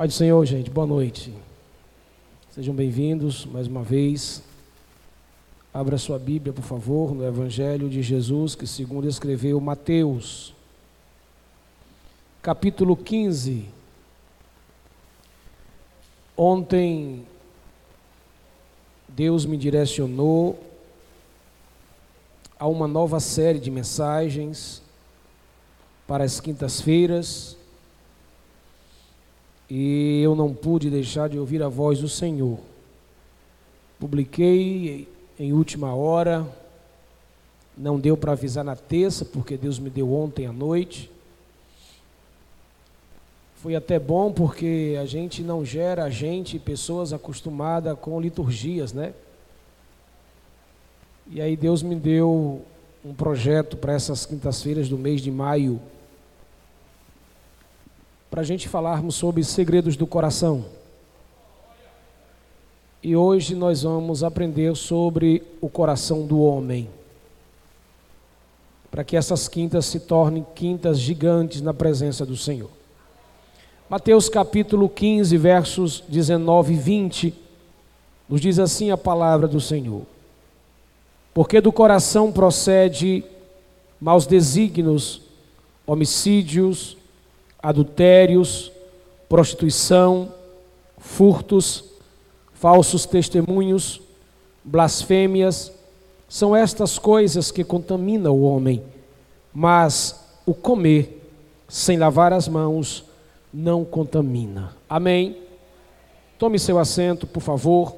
Pai do Senhor, gente, boa noite. Sejam bem-vindos mais uma vez. Abra sua Bíblia, por favor, no Evangelho de Jesus, que segundo escreveu Mateus, capítulo 15. Ontem Deus me direcionou a uma nova série de mensagens para as quintas-feiras e eu não pude deixar de ouvir a voz do Senhor. Publiquei em última hora, não deu para avisar na terça, porque Deus me deu ontem à noite. Foi até bom porque a gente não gera gente, pessoas acostumadas com liturgias, né? E aí Deus me deu um projeto para essas quintas-feiras do mês de maio para a gente falarmos sobre segredos do coração. E hoje nós vamos aprender sobre o coração do homem. Para que essas quintas se tornem quintas gigantes na presença do Senhor. Mateus capítulo 15, versos 19 e 20, nos diz assim a palavra do Senhor: Porque do coração procede maus desígnios, homicídios, adultérios, prostituição, furtos, falsos testemunhos, blasfêmias, são estas coisas que contaminam o homem. Mas o comer sem lavar as mãos não contamina. Amém? Tome seu assento, por favor.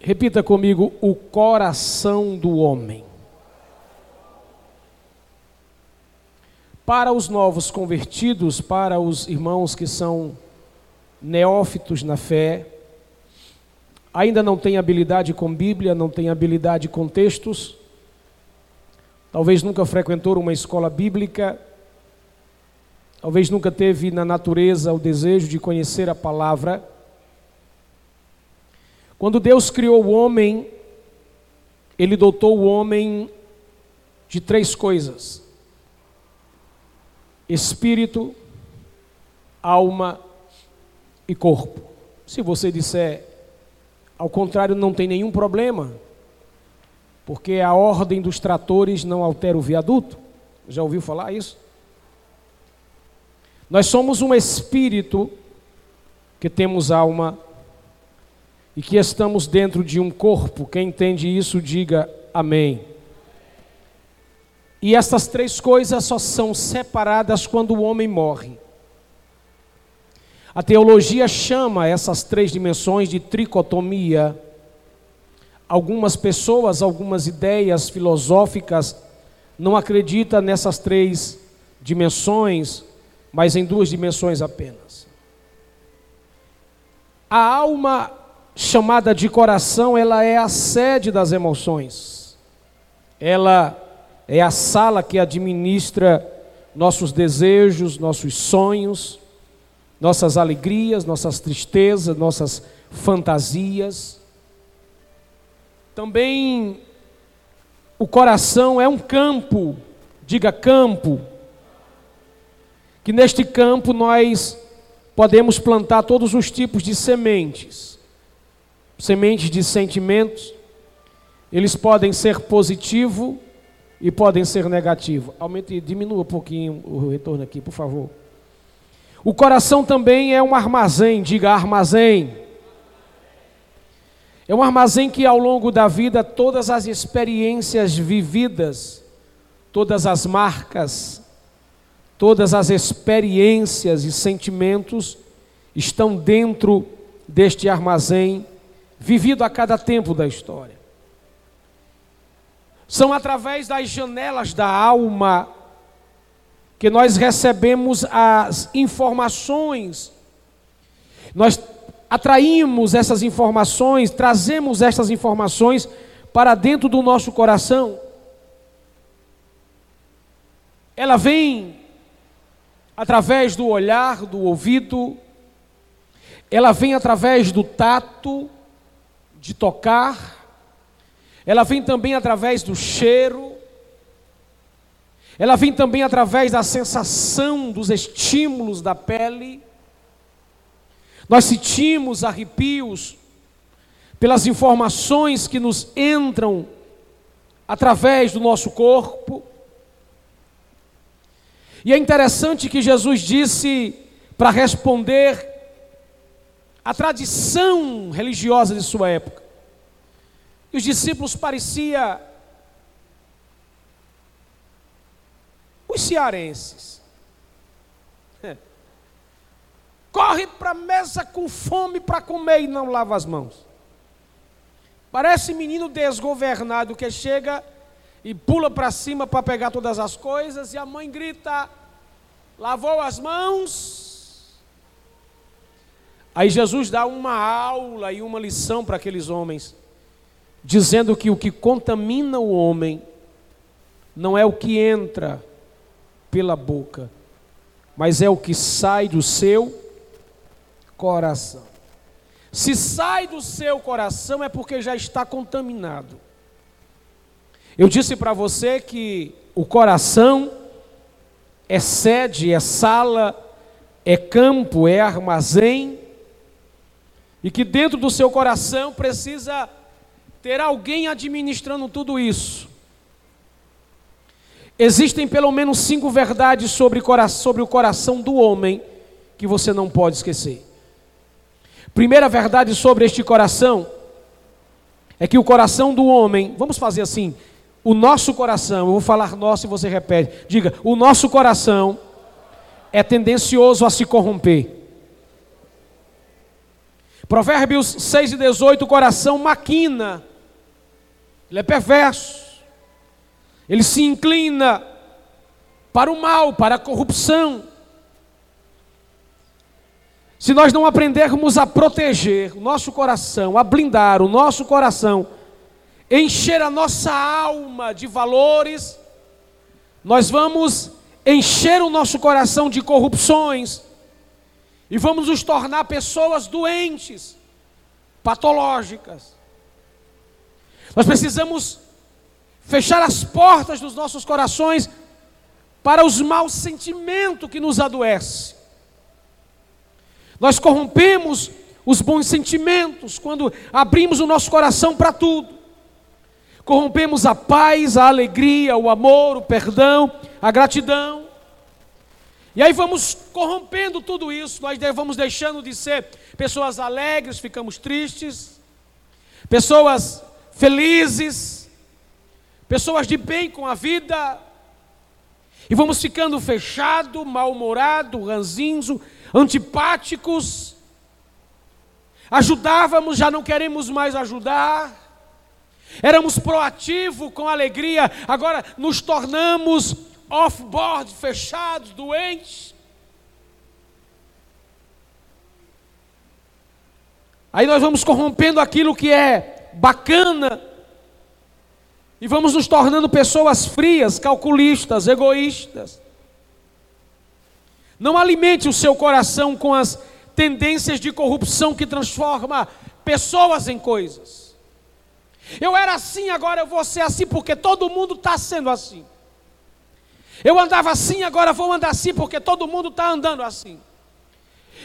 Repita comigo: o coração do homem. Para os novos convertidos, para os irmãos que são neófitos na fé, ainda não têm habilidade com Bíblia, não têm habilidade com textos, talvez nunca frequentou uma escola bíblica, talvez nunca teve na natureza o desejo de conhecer a palavra. Quando Deus criou o homem, Ele dotou o homem de três coisas espírito, alma e corpo. Se você disser ao contrário, não tem nenhum problema, porque a ordem dos tratores não altera o viaduto. Já ouviu falar isso? Nós somos um espírito que temos alma e que estamos dentro de um corpo. Quem entende isso, diga amém. E essas três coisas só são separadas quando o homem morre. A teologia chama essas três dimensões de tricotomia. Algumas pessoas, algumas ideias filosóficas não acreditam nessas três dimensões, mas em duas dimensões apenas. A alma chamada de coração, ela é a sede das emoções. Ela é a sala que administra nossos desejos, nossos sonhos, nossas alegrias, nossas tristezas, nossas fantasias. Também o coração é um campo, diga campo, que neste campo nós podemos plantar todos os tipos de sementes. Sementes de sentimentos, eles podem ser positivo e podem ser negativos. Aumente, diminua um pouquinho o retorno aqui, por favor. O coração também é um armazém, diga armazém. É um armazém que ao longo da vida todas as experiências vividas, todas as marcas, todas as experiências e sentimentos estão dentro deste armazém vivido a cada tempo da história. São através das janelas da alma que nós recebemos as informações. Nós atraímos essas informações, trazemos essas informações para dentro do nosso coração. Ela vem através do olhar, do ouvido, ela vem através do tato, de tocar, ela vem também através do cheiro, ela vem também através da sensação dos estímulos da pele. Nós sentimos arrepios pelas informações que nos entram através do nosso corpo. E é interessante que Jesus disse para responder à tradição religiosa de sua época. E os discípulos parecia os cearenses. Corre para a mesa com fome para comer e não lava as mãos. Parece menino desgovernado que chega e pula para cima para pegar todas as coisas e a mãe grita: lavou as mãos. Aí Jesus dá uma aula e uma lição para aqueles homens, dizendo que o que contamina o homem não é o que entra pela boca, mas é o que sai do seu coração. Se sai do seu coração é porque já está contaminado. Eu disse para você que o coração é sede, é sala, é campo, é armazém, e que dentro do seu coração precisa ter alguém administrando tudo isso. Existem pelo menos cinco verdades sobre, sobre o coração do homem que você não pode esquecer. Primeira verdade sobre este coração é que o coração do homem, vamos fazer assim, o nosso coração, eu vou falar nosso e você repete. Diga, o nosso coração é tendencioso a se corromper. Provérbios 6 e 18, o coração maquina, ele é perverso, ele se inclina para o mal, para a corrupção. Se nós não aprendermos a proteger o nosso coração, a blindar o nosso coração, encher a nossa alma de valores, nós vamos encher o nosso coração de corrupções e vamos nos tornar pessoas doentes, patológicas. Nós precisamos fechar as portas dos nossos corações para os maus sentimentos que nos adoecem. Nós corrompemos os bons sentimentos quando abrimos o nosso coração para tudo. Corrompemos a paz, a alegria, o amor, o perdão, a gratidão. E aí vamos corrompendo tudo isso, nós vamos deixando de ser pessoas alegres, ficamos tristes, pessoas felizes, pessoas de bem com a vida, e vamos ficando fechado, mal-humorado, ranzinzo, antipáticos, ajudávamos, já não queremos mais ajudar, éramos proativos com alegria, agora nos tornamos off-board, fechados, doentes. Aí nós vamos corrompendo aquilo que é bacana e vamos nos tornando pessoas frias, calculistas, egoístas. Não alimente o seu coração com as tendências de corrupção que transforma pessoas em coisas. Eu era assim, agora eu vou ser assim, porque todo mundo está sendo assim. Eu andava assim, agora vou andar assim, porque todo mundo está andando assim.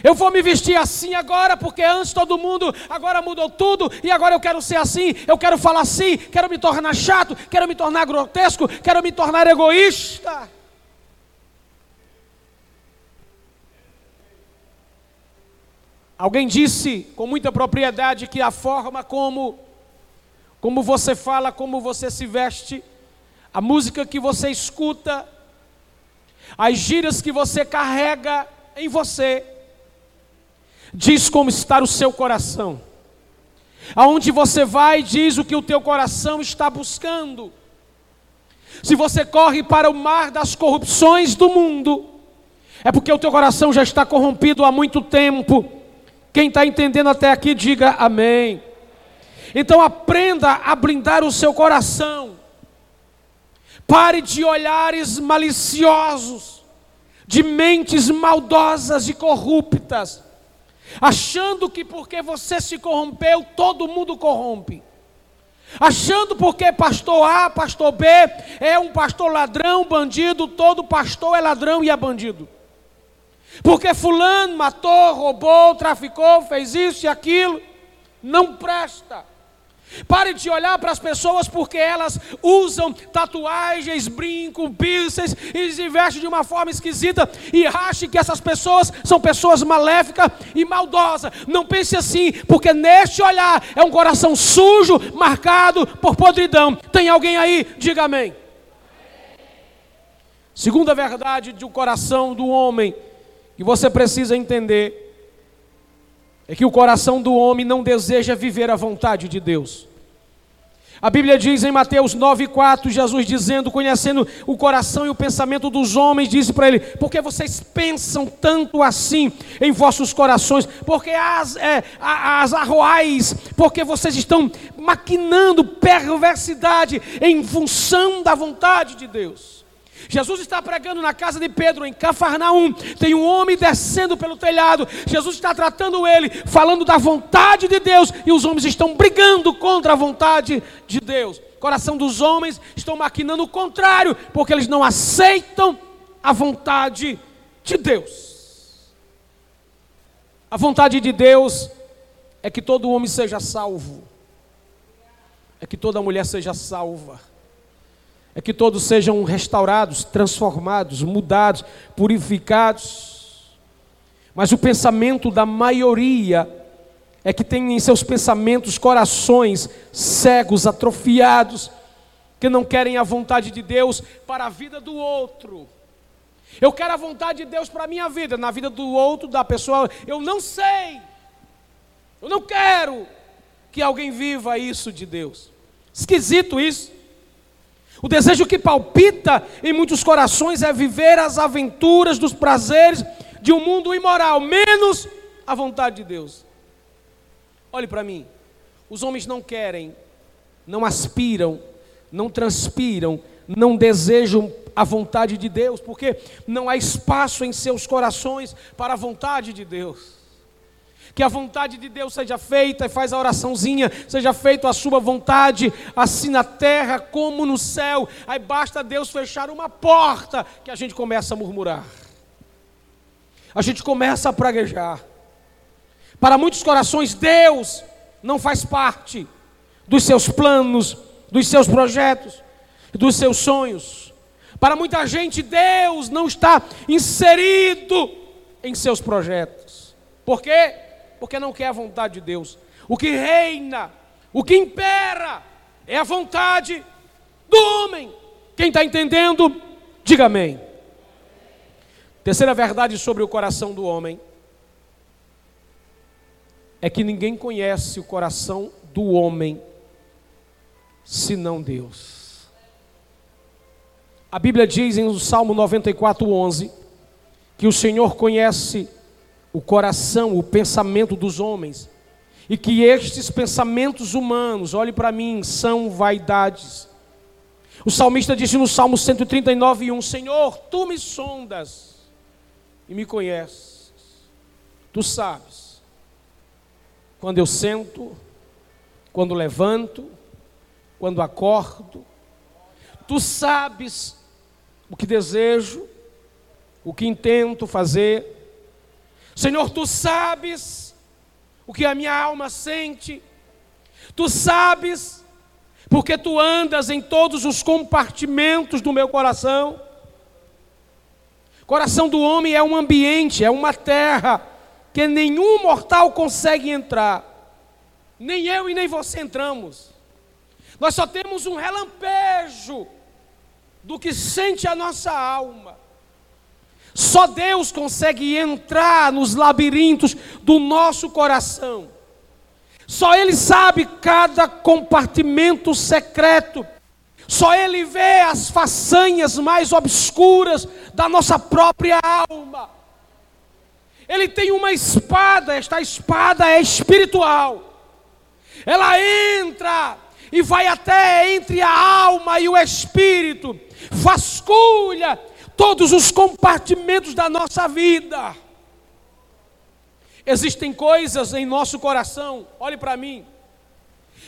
Eu vou me vestir assim agora, porque antes todo mundo, agora mudou tudo, e agora eu quero ser assim, eu quero falar assim, quero me tornar chato, quero me tornar grotesco, quero me tornar egoísta. Alguém disse com muita propriedade que a forma como como você fala, como você se veste, a música que você escuta, as gírias que você carrega em você, diz como está o seu coração. Aonde você vai, diz o que o teu coração está buscando. Se você corre para o mar das corrupções do mundo, é porque o teu coração já está corrompido há muito tempo. Quem está entendendo até aqui, diga amém. Então aprenda a blindar o seu coração. Pare de olhares maliciosos, de mentes maldosas e corruptas, achando que porque você se corrompeu, todo mundo corrompe. achando porque pastor A, pastor B é um pastor ladrão, bandido, todo pastor é ladrão e é bandido. Porque fulano matou, roubou, traficou, fez isso e aquilo, não presta. Pare de olhar para as pessoas porque elas usam tatuagens, brincos, piercings e se vestem de uma forma esquisita e ache que essas pessoas são pessoas maléficas e maldosas. Não pense assim, porque neste olhar é um coração sujo, marcado por podridão. Tem alguém aí? Diga amém. Segunda verdade do coração do homem que você precisa entender é que o coração do homem não deseja viver a vontade de Deus. A Bíblia diz em Mateus 9,4, Jesus dizendo, conhecendo o coração e o pensamento dos homens, disse para ele: Porque vocês pensam tanto assim em vossos corações, porque as, é, as arroais, porque vocês estão maquinando perversidade em função da vontade de Deus. Jesus está pregando na casa de Pedro, em Cafarnaum. Tem um homem descendo pelo telhado. Jesus está tratando ele, falando da vontade de Deus. E os homens estão brigando contra a vontade de Deus. Coração dos homens estão maquinando o contrário, porque eles não aceitam a vontade de Deus. A vontade de Deus é que todo homem seja salvo, é que toda mulher seja salva é que todos sejam restaurados, transformados, mudados, purificados. Mas o pensamento da maioria é que tem em seus pensamentos corações cegos, atrofiados, que não querem a vontade de Deus para a vida do outro. Eu quero a vontade de Deus para a minha vida, na vida do outro, da pessoa, eu não sei. Eu não quero que alguém viva isso de Deus. Esquisito isso. O desejo que palpita em muitos corações é viver as aventuras dos prazeres de um mundo imoral, menos a vontade de Deus. Olhe para mim. Os homens não querem, não aspiram, não transpiram, não desejam a vontade de Deus, porque não há espaço em seus corações para a vontade de Deus que a vontade de Deus seja feita, e faz a oraçãozinha, seja feita a sua vontade, assim na terra como no céu. Aí basta Deus fechar uma porta que a gente começa a murmurar. A gente começa a praguejar. Para muitos corações, Deus não faz parte dos seus planos, dos seus projetos, dos seus sonhos. Para muita gente, Deus não está inserido em seus projetos. Por quê? Porque não quer a vontade de Deus. O que reina, o que impera, é a vontade do homem. Quem está entendendo, diga amém. Terceira verdade sobre o coração do homem é que ninguém conhece o coração do homem senão Deus. A Bíblia diz em Salmo 94, 11, que o Senhor conhece o coração, o pensamento dos homens, e que estes pensamentos humanos, olhe para mim, são vaidades. O salmista disse no Salmo 139, 1: Senhor, tu me sondas e me conheces, tu sabes, quando eu sento, quando levanto, quando acordo, tu sabes o que desejo, o que intento fazer, Senhor, tu sabes o que a minha alma sente, tu sabes, porque tu andas em todos os compartimentos do meu coração. Coração do homem é um ambiente, é uma terra que nenhum mortal consegue entrar. Nem eu e nem você entramos. Nós só temos um relampejo do que sente a nossa alma. Só Deus consegue entrar nos labirintos do nosso coração. Só Ele sabe cada compartimento secreto. Só Ele vê as façanhas mais obscuras da nossa própria alma. Ele tem uma espada, esta espada é espiritual. Ela entra e vai até entre a alma e o espírito, vasculha todos os compartimentos da nossa vida. Existem coisas em nosso coração, olhe para mim,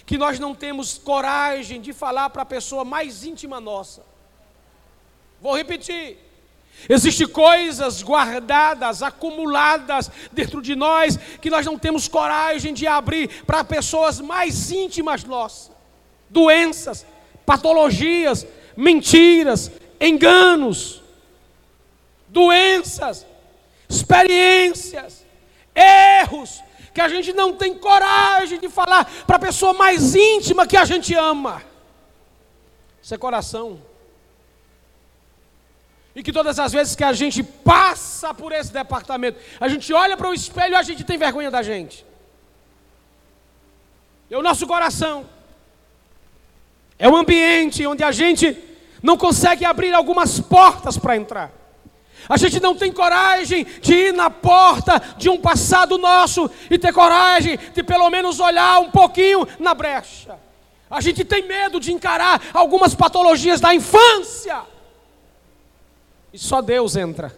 que nós não temos coragem de falar para a pessoa mais íntima nossa. Vou repetir. Existem coisas guardadas, acumuladas dentro de nós, que nós não temos coragem de abrir para pessoas mais íntimas nossas. Doenças, patologias, mentiras, enganos, doenças, experiências, erros, que a gente não tem coragem de falar para a pessoa mais íntima que a gente ama. Isso é coração. E que todas as vezes que a gente passa por esse departamento, a gente olha para o espelho e a gente tem vergonha da gente. É o nosso coração. É o ambiente onde a gente não consegue abrir algumas portas para entrar. A gente não tem coragem de ir na porta de um passado nosso e ter coragem de pelo menos olhar um pouquinho na brecha. A gente tem medo de encarar algumas patologias da infância. E só Deus entra.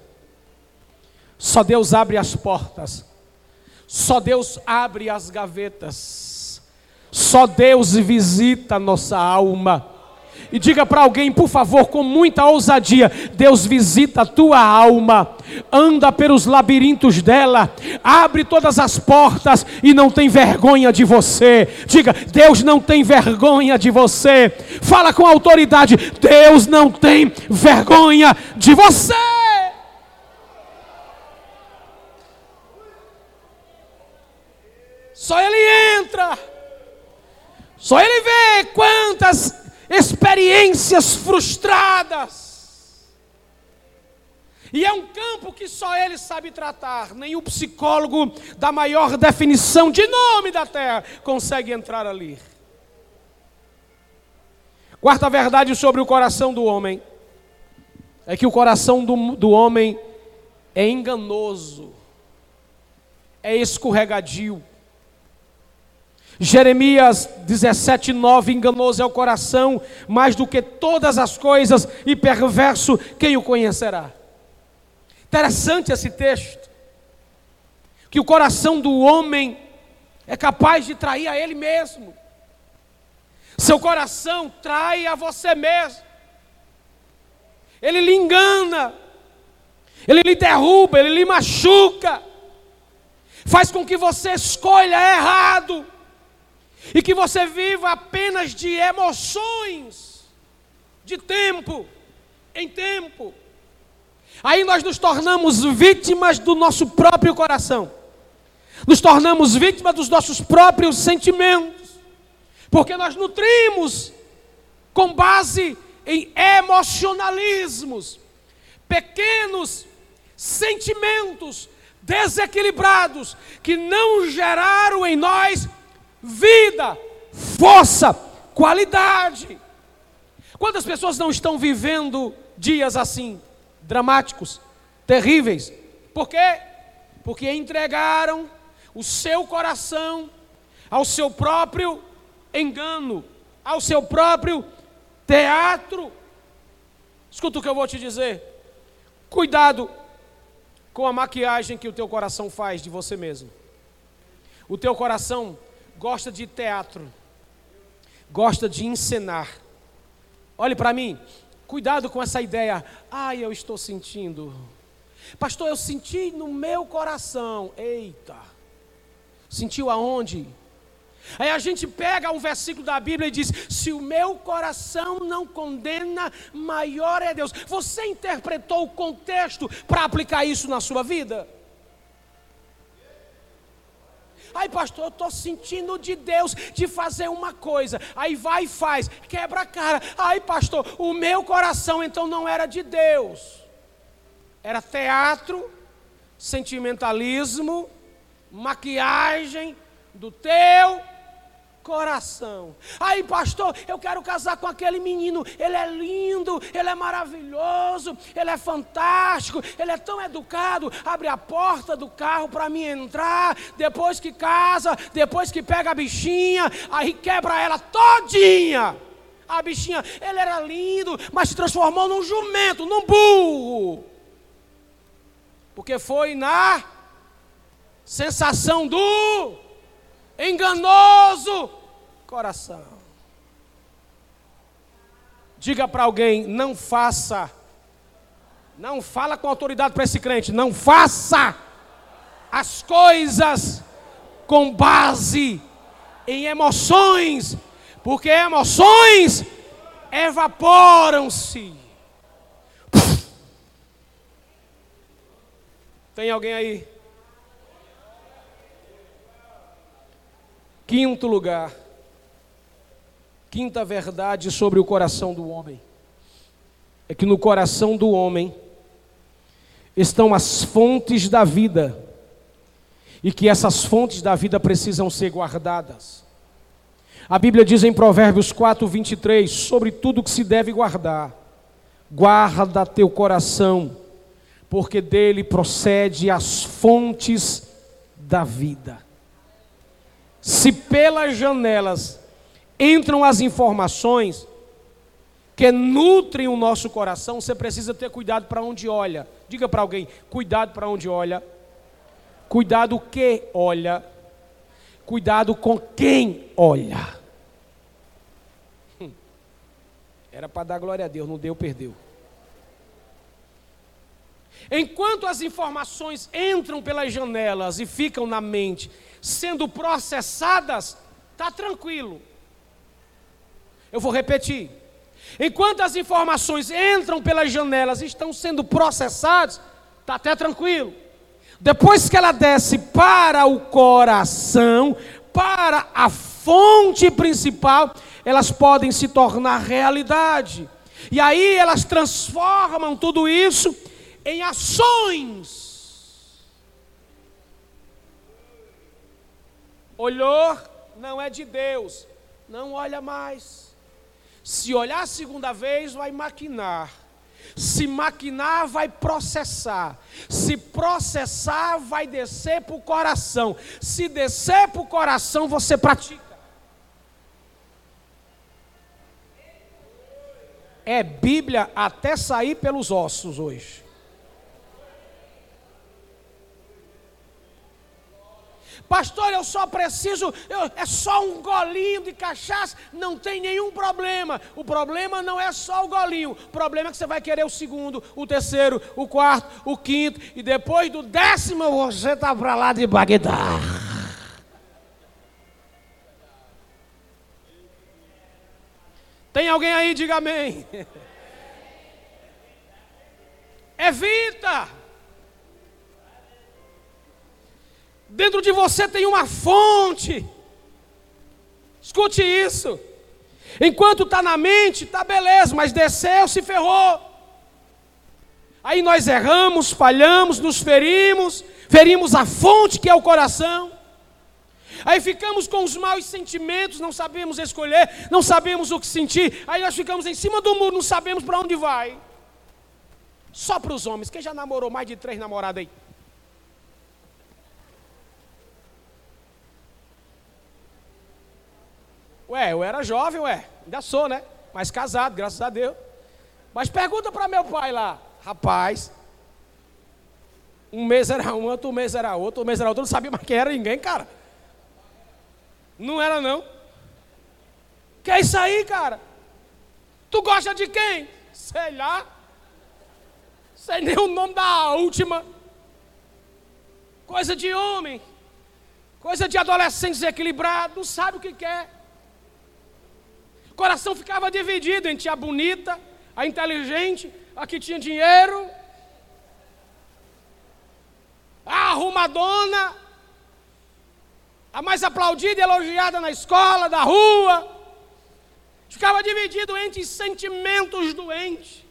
Só Deus abre as portas. Só Deus abre as gavetas. Só Deus visita nossa alma e diga para alguém, por favor, com muita ousadia: Deus visita a tua alma, anda pelos labirintos dela, abre todas as portas e não tem vergonha de você. Diga: Deus não tem vergonha de você. Fala com autoridade: Deus não tem vergonha de você. Só Ele entra, só Ele vê quantas experiências frustradas. E é um campo que só ele sabe tratar, nem o psicólogo da maior definição de nome da terra consegue entrar ali. Quarta verdade sobre o coração do homem é que o coração do, do homem é enganoso, é escorregadio. Jeremias 17, 9: Enganoso é o coração, mais do que todas as coisas, e perverso, quem o conhecerá? Interessante esse texto, que o coração do homem é capaz de trair a ele mesmo, seu coração trai a você mesmo, ele lhe engana, ele lhe derruba, ele lhe machuca, faz com que você escolha errado e que você viva apenas de emoções, de tempo em tempo. Aí nós nos tornamos vítimas do nosso próprio coração, nos tornamos vítimas dos nossos próprios sentimentos, porque nós nutrimos com base em emocionalismos, pequenos sentimentos desequilibrados que não geraram em nós vida, força, qualidade. Quantas pessoas não estão vivendo dias assim, dramáticos, terríveis? Por quê? Porque entregaram o seu coração ao seu próprio engano, ao seu próprio teatro. Escuta o que eu vou te dizer. Cuidado com a maquiagem que o teu coração faz de você mesmo. O teu coração gosta de teatro, gosta de encenar. Olhe para mim, cuidado com essa ideia. Ai, eu estou sentindo. Pastor, eu senti no meu coração. Eita. Sentiu aonde? Aí a gente pega um versículo da Bíblia e diz: Se o meu coração não condena, maior é Deus. Você interpretou o contexto para aplicar isso na sua vida? Ai, pastor, eu estou sentindo de Deus de fazer uma coisa. Aí vai e faz, quebra a cara. Ai, pastor, o meu coração então não era de Deus. Era teatro, sentimentalismo, maquiagem do teu coração. Aí, pastor, eu quero casar com aquele menino. Ele é lindo, ele é maravilhoso, ele é fantástico, ele é tão educado. Abre a porta do carro para mim entrar. Depois que casa, depois que pega a bichinha, aí quebra ela todinha. A bichinha, ele era lindo, mas se transformou num jumento, num burro. Porque foi na sensação do enganoso coração. Diga para alguém, não faça. Não fala com autoridade para esse crente, não faça as coisas com base em emoções, porque emoções evaporam-se. Tem alguém aí? Quinto lugar, quinta verdade sobre o coração do homem, é que no coração do homem estão as fontes da vida, e que essas fontes da vida precisam ser guardadas. A Bíblia diz em Provérbios 4, 23, sobre tudo que se deve guardar, guarda teu coração, porque dele procede as fontes da vida. Se pelas janelas entram as informações que nutrem o nosso coração, você precisa ter cuidado para onde olha. Diga para alguém: cuidado para onde olha. Cuidado o que olha. Cuidado com quem olha. Hum. Era para dar glória a Deus, não deu, perdeu. Enquanto as informações entram pelas janelas e ficam na mente, sendo processadas, está tranquilo. Eu vou repetir. Enquanto as informações entram pelas janelas e estão sendo processadas, está até tranquilo. Depois que ela desce para o coração, para a fonte principal, elas podem se tornar realidade. E aí elas transformam tudo isso em ações Olhou, não é de Deus, não olha mais. Se olhar a segunda vez, vai maquinar. Se maquinar, vai processar. Se processar, vai descer para o coração. Se descer para o coração, você pratica. É Bíblia até sair pelos ossos hoje. Pastor, eu só preciso, eu, é só um golinho de cachaça, não tem nenhum problema. O problema não é só o golinho, o problema é que você vai querer o segundo, o terceiro, o quarto, o quinto, e depois do décimo você está para lá de Bagdá. Tem alguém aí, diga amém. Evita. Dentro de você tem uma fonte. Escute isso. Enquanto está na mente, está beleza, mas desceu, se ferrou. Aí nós erramos, falhamos, nos ferimos, ferimos a fonte que é o coração. Aí ficamos com os maus sentimentos, não sabemos escolher, não sabemos o que sentir. Aí nós ficamos em cima do muro, não sabemos para onde vai. Só para os homens. Quem já namorou mais de três namoradas aí? Ué, eu era jovem, ué, ainda sou, né? Mas casado, graças a Deus. Mas pergunta para meu pai lá, rapaz. Um mês era um, outro mês era outro, outro mês era outro, não sabia mais quem era ninguém, cara. Não era não. Que é isso aí, cara? Tu gosta de quem? Sei lá. Sei nem o nome da última. Coisa de homem. Coisa de adolescente desequilibrado, não sabe o que quer coração ficava dividido entre a bonita, a inteligente, a que tinha dinheiro, a arrumadona, a mais aplaudida e elogiada na escola, da rua. Ficava dividido entre sentimentos doentes.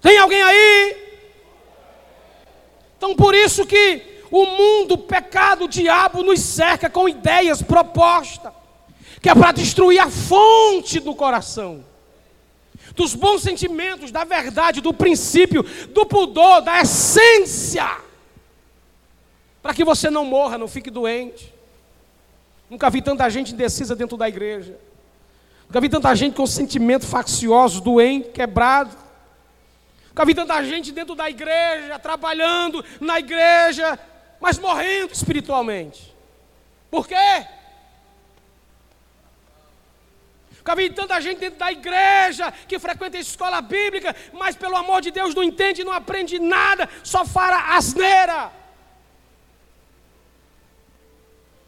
Tem alguém aí? Então por isso que o mundo, o pecado, o diabo nos cerca com ideias, propostas que é para destruir a fonte do coração, dos bons sentimentos, da verdade, do princípio, do pudor, da essência, para que você não morra, não fique doente. Nunca vi tanta gente indecisa dentro da igreja. Nunca vi tanta gente com sentimento faccioso, doente, quebrado. Nunca vi tanta gente dentro da igreja, trabalhando na igreja, mas morrendo espiritualmente. Por quê? Vi tanta gente dentro da igreja que frequenta a escola bíblica, mas pelo amor de Deus não entende, não aprende nada, só fala asneira.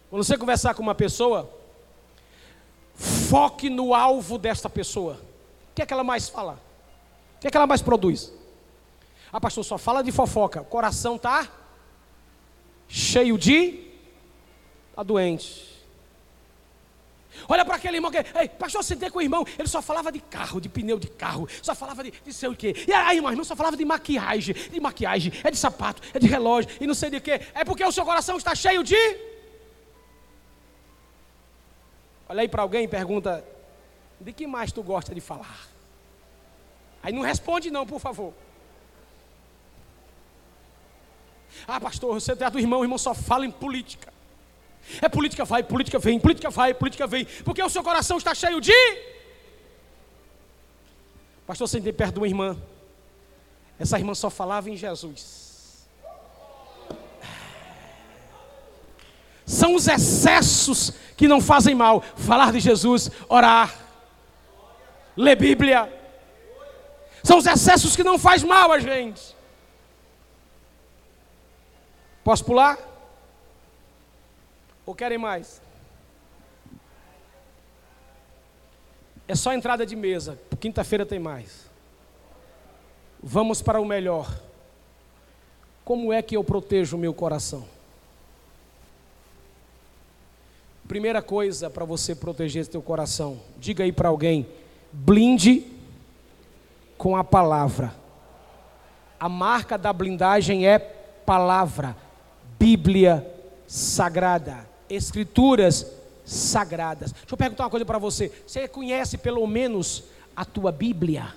Quando você conversar com uma pessoa, foque no alvo desta pessoa. O que é que ela mais fala? O que é que ela mais produz? Ah, pastor, só fala de fofoca. O coração tá cheio de. Está doente. Olha para aquele irmão que, ei, pastor, sentei com o irmão, ele só falava de carro, de pneu de carro, só falava de, de sei o quê. E aí, irmão, irmão só falava de maquiagem, de maquiagem, é de sapato, é de relógio, e não sei de quê. É porque o seu coração está cheio de. Olha aí para alguém e pergunta: de que mais tu gosta de falar? Aí não responde, não, por favor. Ah, pastor, você é do irmão, o irmão só fala em política. É política vai, política vem, política vai, política vem. Porque o seu coração está cheio de. Pastor, sentei perto uma irmã. Essa irmã só falava em Jesus. São os excessos que não fazem mal. Falar de Jesus, orar, ler Bíblia. São os excessos que não faz mal a gente. Posso pular? Ou querem mais? É só entrada de mesa. Quinta-feira tem mais. Vamos para o melhor. Como é que eu protejo o meu coração? Primeira coisa para você proteger seu coração, diga aí para alguém: blinde com a palavra. A marca da blindagem é palavra, Bíblia Sagrada escrituras sagradas. Deixa eu perguntar uma coisa para você. Você conhece pelo menos a tua Bíblia?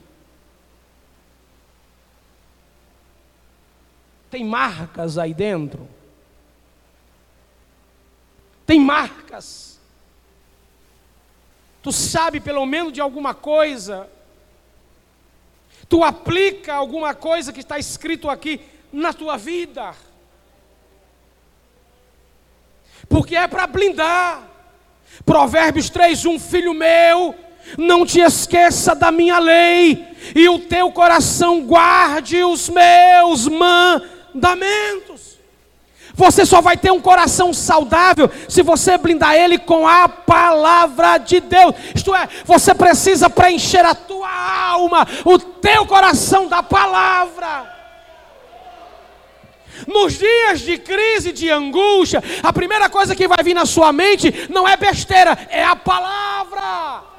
Tem marcas aí dentro? Tem marcas. Tu sabe pelo menos de alguma coisa? Tu aplica alguma coisa que está escrito aqui na tua vida? Porque é para blindar. Provérbios 3:1 Filho meu, não te esqueça da minha lei, e o teu coração guarde os meus mandamentos. Você só vai ter um coração saudável se você blindar ele com a palavra de Deus. Isto é, você precisa preencher a tua alma, o teu coração da palavra. Nos dias de crise, de angústia, a primeira coisa que vai vir na sua mente não é besteira, é a palavra.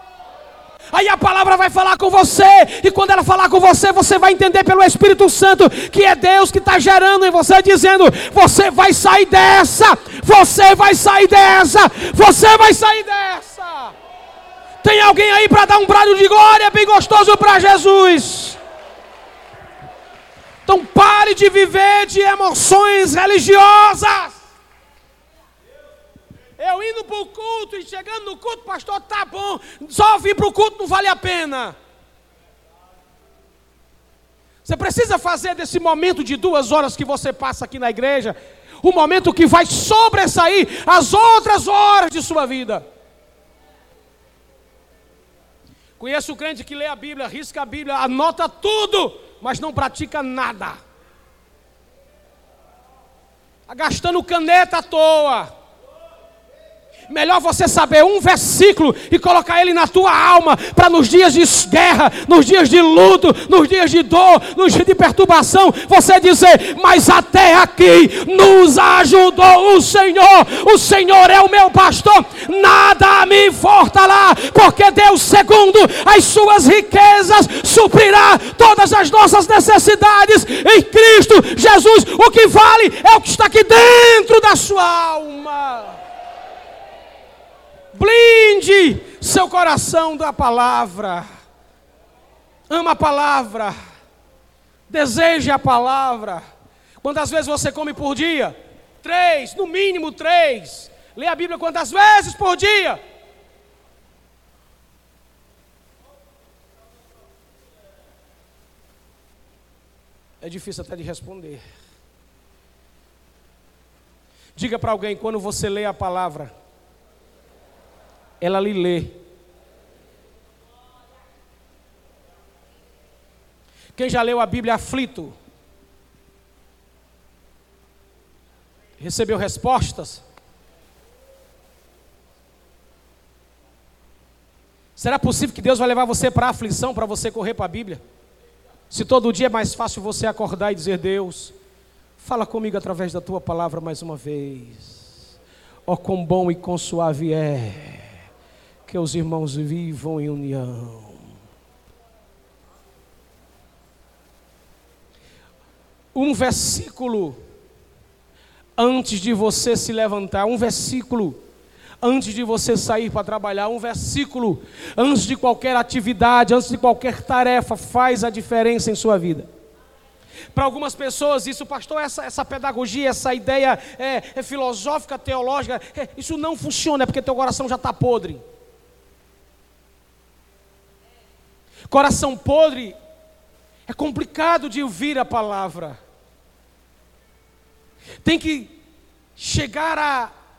Aí a palavra vai falar com você, e quando ela falar com você, você vai entender pelo Espírito Santo que é Deus que está gerando em você, dizendo: Você vai sair dessa, você vai sair dessa, você vai sair dessa. Tem alguém aí para dar um brado de glória bem gostoso para Jesus? Então pare de viver de emoções religiosas. Eu indo para o culto e chegando no culto, pastor, tá bom. Só vir para o culto não vale a pena. Você precisa fazer desse momento de duas horas que você passa aqui na igreja, o momento que vai sobressair as outras horas de sua vida. Conheço o crente que lê a Bíblia, risca a Bíblia, anota tudo mas não pratica nada. Está gastando caneta à toa. Melhor você saber um versículo e colocar ele na tua alma, para nos dias de guerra, nos dias de luto, nos dias de dor, nos dias de perturbação, você dizer: Mas até aqui nos ajudou o Senhor, o Senhor é o meu pastor, nada me lá, porque Deus, segundo as suas riquezas, suprirá todas as nossas necessidades em Cristo Jesus. O que vale é o que está aqui dentro da sua alma. Blinde seu coração da palavra. Ama a palavra. Deseje a palavra. Quantas vezes você come por dia? Três, no mínimo três. Lê a Bíblia quantas vezes por dia? É difícil até de responder. Diga para alguém quando você lê a palavra, ela lhe lê. Quem já leu a Bíblia aflito? Recebeu respostas? Será possível que Deus vai levar você para a aflição para você correr para a Bíblia? Se todo dia é mais fácil você acordar e dizer: Deus, fala comigo através da tua palavra mais uma vez. Ó, oh, quão bom e quão suave é que os irmãos vivam em união. Um versículo antes de você se levantar, um versículo antes de você sair para trabalhar, um versículo antes de qualquer atividade, antes de qualquer tarefa, faz a diferença em sua vida. Para algumas pessoas, isso, pastor, essa, essa pedagogia, essa ideia é, é filosófica, teológica, é, isso não funciona, é porque teu coração já está podre. Coração podre é complicado de ouvir a palavra. Tem que chegar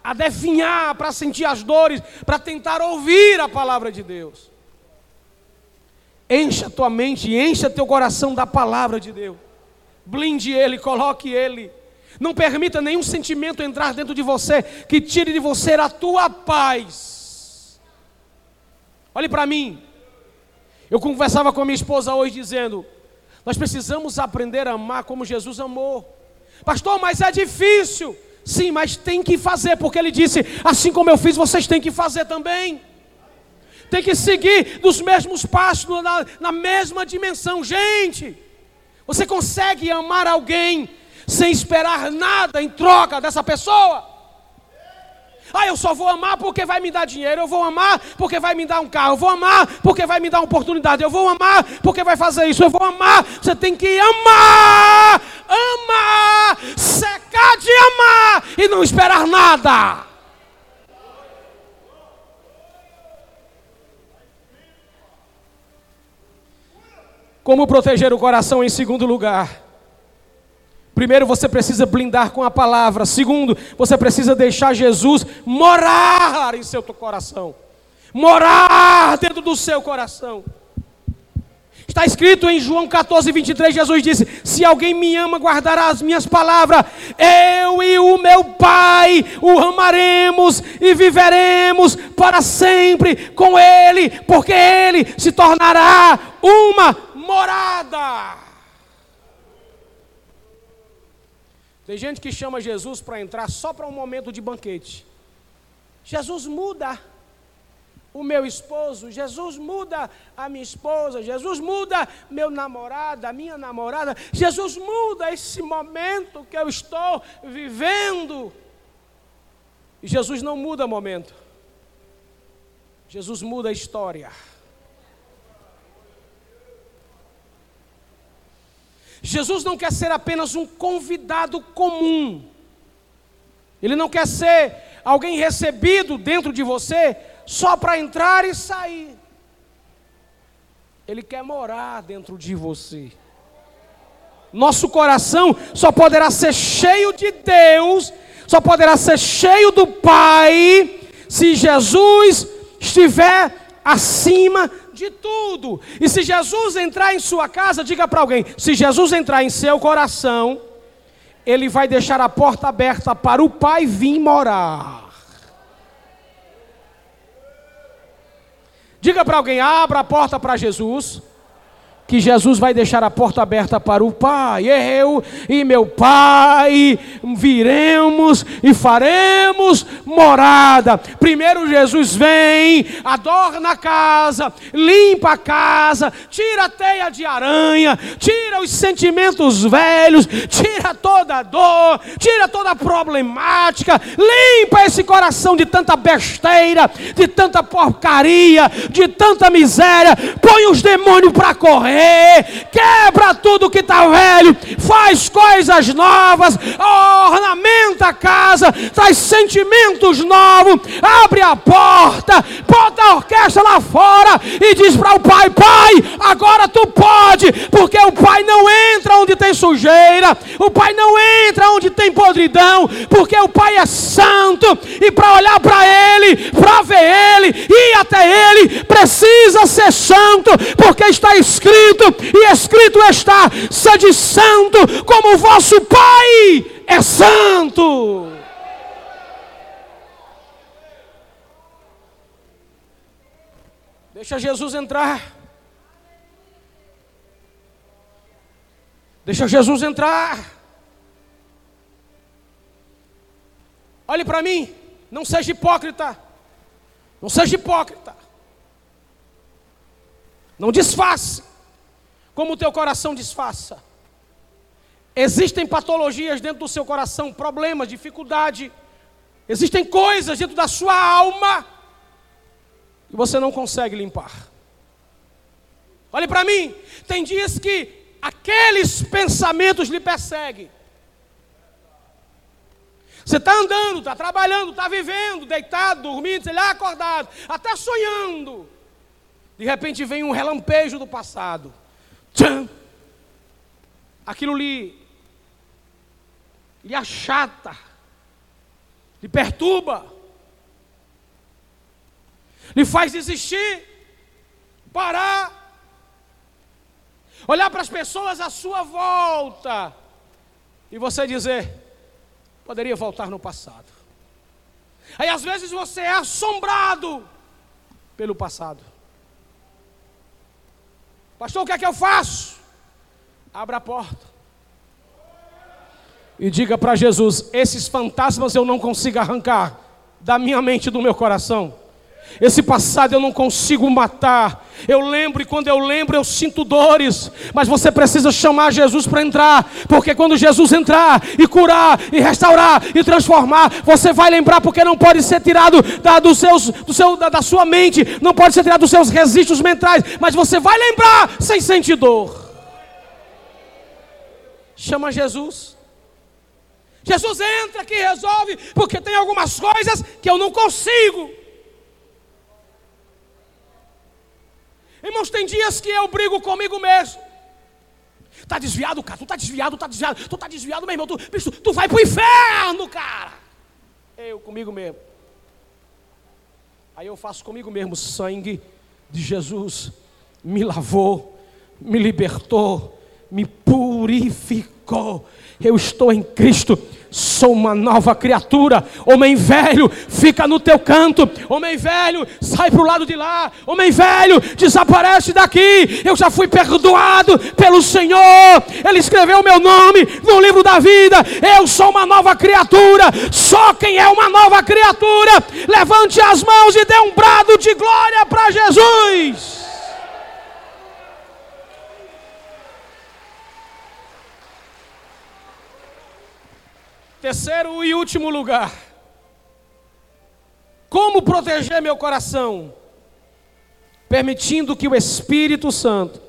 a definhar, para sentir as dores, para tentar ouvir a palavra de Deus. Encha tua mente, encha teu coração da palavra de Deus. Blinde ele, coloque ele. Não permita nenhum sentimento entrar dentro de você que tire de você a tua paz. Olhe para mim. Eu conversava com a minha esposa hoje dizendo: Nós precisamos aprender a amar como Jesus amou. Pastor, mas é difícil. Sim, mas tem que fazer, porque ele disse: assim como eu fiz, vocês têm que fazer também. Tem que seguir nos mesmos passos, na, na mesma dimensão. Gente, você consegue amar alguém sem esperar nada em troca dessa pessoa? Ah, eu só vou amar porque vai me dar dinheiro, eu vou amar porque vai me dar um carro, eu vou amar porque vai me dar uma oportunidade, eu vou amar porque vai fazer isso, eu vou amar. Você tem que amar, amar, secar de amar e não esperar nada. Como proteger o coração em segundo lugar? Primeiro, você precisa blindar com a palavra. Segundo, você precisa deixar Jesus morar em seu coração. Morar dentro do seu coração. Está escrito em João 14, 23, Jesus disse: Se alguém me ama, guardará as minhas palavras, eu e o meu Pai o amaremos e viveremos para sempre com Ele, porque Ele se tornará uma morada. Tem gente que chama Jesus para entrar só para um momento de banquete. Jesus muda o meu esposo, Jesus muda a minha esposa, Jesus muda meu namorado, a minha namorada, Jesus muda esse momento que eu estou vivendo. E Jesus não muda momento, Jesus muda a história. Jesus não quer ser apenas um convidado comum. Ele não quer ser alguém recebido dentro de você só para entrar e sair. Ele quer morar dentro de você. Nosso coração só poderá ser cheio de Deus, só poderá ser cheio do Pai, se Jesus estiver acima de tudo. E se Jesus entrar em sua casa, diga para alguém: se Jesus entrar em seu coração, ele vai deixar a porta aberta para o Pai vir morar. Diga para alguém: abra a porta para Jesus que Jesus vai deixar a porta aberta para o Pai. Eu e meu Pai viremos e faremos morada. Primeiro Jesus vem, adorna a casa, limpa a casa, tira a teia de aranha, tira os sentimentos velhos, tira toda a dor, tira toda a problemática, limpa esse coração de tanta besteira, de tanta porcaria, de tanta miséria, põe os demônios para correr quebra tudo que está velho, faz coisas novas, ornamenta a casa, traz sentimentos novos, abre a porta, bota a orquestra lá fora e diz para o pai: Pai, agora tu pode, porque o pai não entra onde tem sujeira, o pai não entra onde tem podridão, porque o pai é santo e para olhar para ele, para ver ele, ir até ele, precisa ser santo, porque está escrito Espírito, e escrito está: sede santo, como vosso Pai é santo. Deixa Jesus entrar. Deixa Jesus entrar. Olhe para mim, não seja hipócrita. Não seja hipócrita. Não disface como o teu coração disfarça. Existem patologias dentro do seu coração, problemas, dificuldade. Existem coisas dentro da sua alma que você não consegue limpar. Olhe para mim, tem dias que aqueles pensamentos lhe perseguem. Você está andando, está trabalhando, está vivendo, deitado, dormindo, sei lá, acordado, até sonhando. De repente vem um relampejo do passado. Tchan! Aquilo lhe, lhe achata, lhe perturba, lhe faz desistir, parar, olhar para as pessoas à sua volta e você dizer: poderia voltar no passado. Aí às vezes você é assombrado pelo passado. Pastor, o que é que eu faço? Abra a porta. E diga para Jesus: esses fantasmas eu não consigo arrancar da minha mente e do meu coração. Esse passado eu não consigo matar. Eu lembro e quando eu lembro eu sinto dores. Mas você precisa chamar Jesus para entrar. Porque quando Jesus entrar e curar e restaurar e transformar, você vai lembrar porque não pode ser tirado da, dos seus, do seu, da, da sua mente, não pode ser tirado dos seus registros mentais. Mas você vai lembrar sem sentir dor. Chama Jesus. Jesus entra aqui e resolve, porque tem algumas coisas que eu não consigo. Irmãos, tem dias que eu brigo comigo mesmo. Tá desviado, cara. Tu tá desviado, tá desviado. Tu tá desviado, meu irmão. Tu, bicho, tu vai pro inferno, cara. Eu comigo mesmo. Aí eu faço comigo mesmo. Sangue de Jesus me lavou, me libertou, me purificou. Eu estou em Cristo sou uma nova criatura. Homem velho, fica no teu canto. Homem velho, sai para o lado de lá. Homem velho, desaparece daqui. Eu já fui perdoado pelo Senhor. Ele escreveu o meu nome no livro da vida. Eu sou uma nova criatura. Só quem é uma nova criatura, levante as mãos e dê um brado de glória para Jesus. Terceiro e último lugar. Como proteger meu coração? Permitindo que o Espírito Santo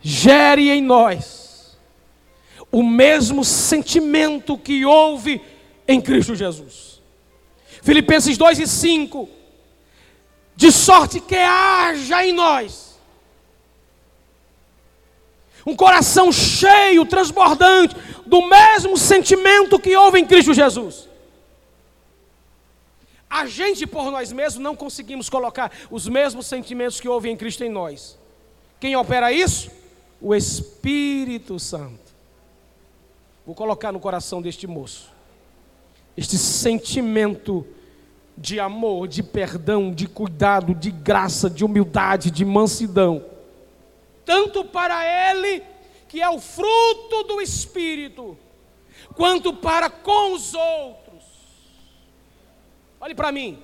gere em nós o mesmo sentimento que houve em Cristo Jesus. Filipenses 2 e 5. De sorte que haja em nós um coração cheio, transbordante, do mesmo sentimento que houve em Cristo Jesus. A gente, por nós mesmos, não conseguimos colocar os mesmos sentimentos que houve em Cristo em nós. Quem opera isso? O Espírito Santo. Vou colocar no coração deste moço este sentimento de amor, de perdão, de cuidado, de graça, de humildade, de mansidão tanto para ele, que é o fruto do Espírito, quanto para com os outros. Olhe para mim,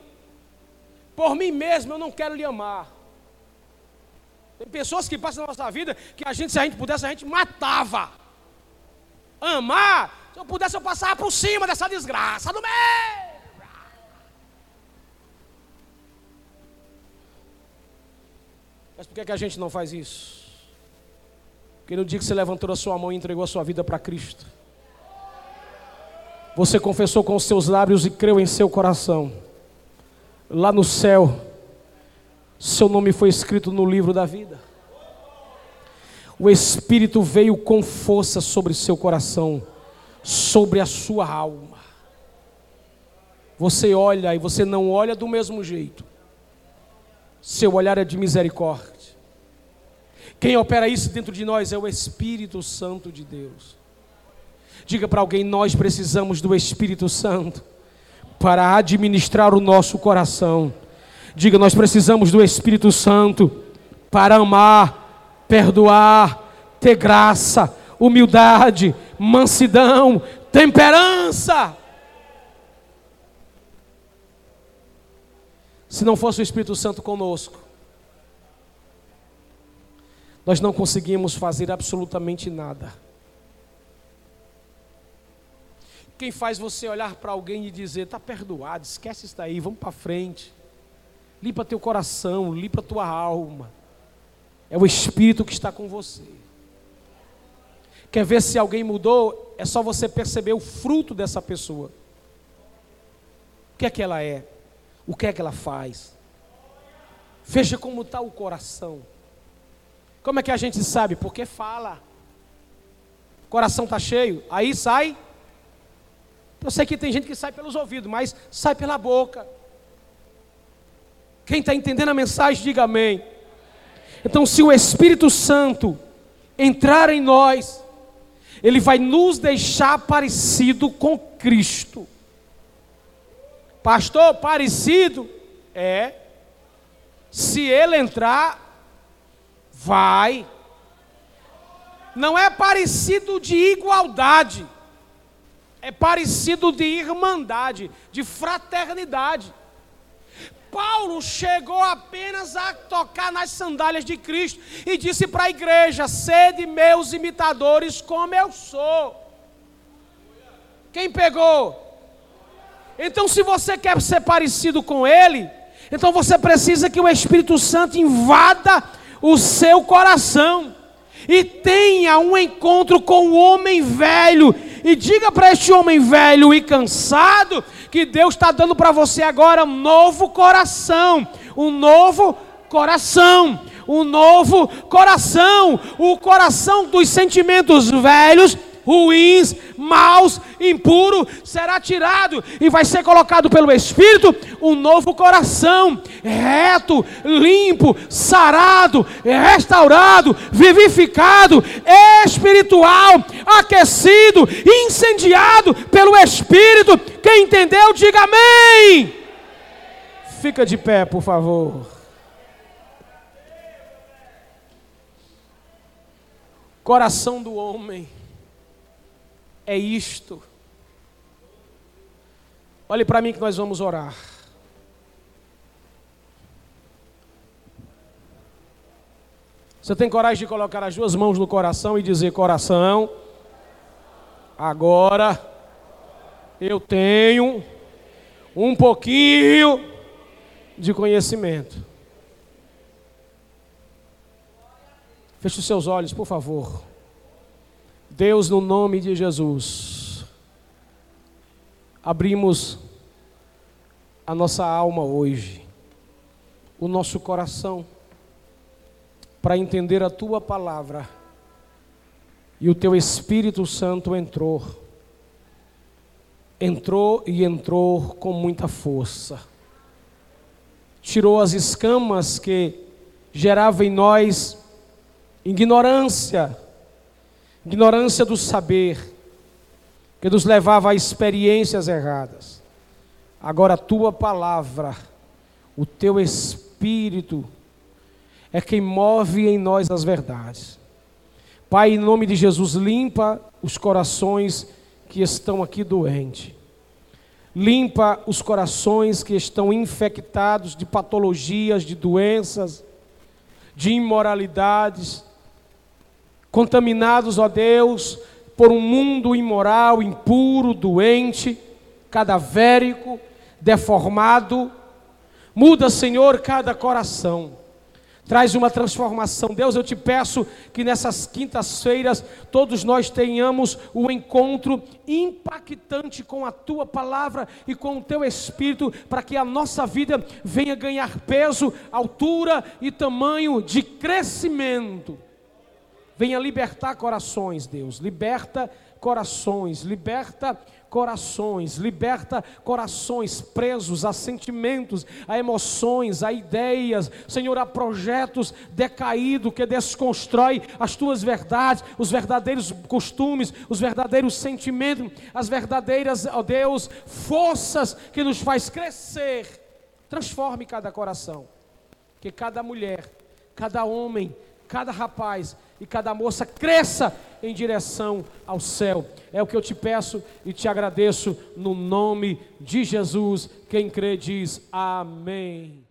por mim mesmo eu não quero lhe amar. Tem pessoas que passam na nossa vida que a gente, se a gente pudesse, a gente matava. Amar, se eu pudesse, eu passava por cima dessa desgraça do meio. Mas por que, que a gente não faz isso? Porque no dia que você levantou a sua mão e entregou a sua vida para Cristo, você confessou com os seus lábios e creu em seu coração. Lá no céu, seu nome foi escrito no livro da vida. O Espírito veio com força sobre seu coração, sobre a sua alma. Você olha e você não olha do mesmo jeito. Seu olhar é de misericórdia Quem opera isso dentro de nós é o Espírito Santo de Deus. Diga para alguém: nós precisamos do Espírito Santo para administrar o nosso coração. Diga: nós precisamos do Espírito Santo para amar, perdoar, ter graça, humildade, mansidão, temperança. Se não fosse o Espírito Santo conosco, nós não conseguimos fazer absolutamente nada. Quem faz você olhar para alguém e dizer, está perdoado, esquece isso daí, vamos para frente. Limpa teu coração, limpa tua alma. É o Espírito que está com você. Quer ver se alguém mudou? É só você perceber o fruto dessa pessoa. O que é que ela é? O que é que ela faz? Veja como está o coração. Como é que a gente sabe? Porque fala. O coração está cheio, aí sai eu sei que tem gente que sai pelos ouvidos, mas sai pela boca. Quem está entendendo a mensagem, diga amém. Então, se o Espírito Santo entrar em nós, ele vai nos deixar parecido com Cristo. Pastor, parecido? É. Se ele entrar, vai. Não é parecido de igualdade é parecido de irmandade, de fraternidade. Paulo chegou apenas a tocar nas sandálias de Cristo e disse para a igreja: sede meus imitadores como eu sou. Quem pegou? Então, se você quer ser parecido com Ele, então você precisa que o Espírito Santo invada o seu coração e tenha um encontro com o homem velho. E diga para este homem velho e cansado que Deus está dando para você agora um novo coração, um novo coração, um novo coração, o coração dos sentimentos velhos ruins, maus, impuro, será tirado e vai ser colocado pelo Espírito um novo coração, reto, limpo, sarado, restaurado, vivificado, espiritual, aquecido, incendiado pelo Espírito. Quem entendeu, diga amém. Fica de pé, por favor. Coração do homem é isto. Olhe para mim que nós vamos orar. Você tem coragem de colocar as duas mãos no coração e dizer: Coração, agora eu tenho um pouquinho de conhecimento. Feche os seus olhos, por favor. Deus, no nome de Jesus, abrimos a nossa alma hoje, o nosso coração, para entender a tua palavra. E o teu Espírito Santo entrou, entrou e entrou com muita força, tirou as escamas que geravam em nós ignorância, ignorância do saber, que nos levava a experiências erradas. Agora a tua palavra, o teu espírito, é quem move em nós as verdades. Pai, em nome de Jesus, limpa os corações que estão aqui doentes. Limpa os corações que estão infectados de patologias, de doenças, de imoralidades contaminados, ó Deus, por um mundo imoral, impuro, doente, cadavérico, deformado. Muda, Senhor, cada coração. Traz uma transformação. Deus, eu te peço que nessas quintas-feiras todos nós tenhamos um encontro impactante com a tua palavra e com o teu espírito, para que a nossa vida venha ganhar peso, altura e tamanho de crescimento Venha libertar corações, Deus. Liberta corações, liberta corações, liberta corações presos a sentimentos, a emoções, a ideias, Senhor, a projetos decaídos que desconstrói as tuas verdades, os verdadeiros costumes, os verdadeiros sentimentos, as verdadeiras, ó Deus, forças que nos faz crescer. Transforme cada coração, que cada mulher, cada homem, cada rapaz e cada moça cresça em direção ao céu. É o que eu te peço e te agradeço no nome de Jesus. Quem crê diz amém.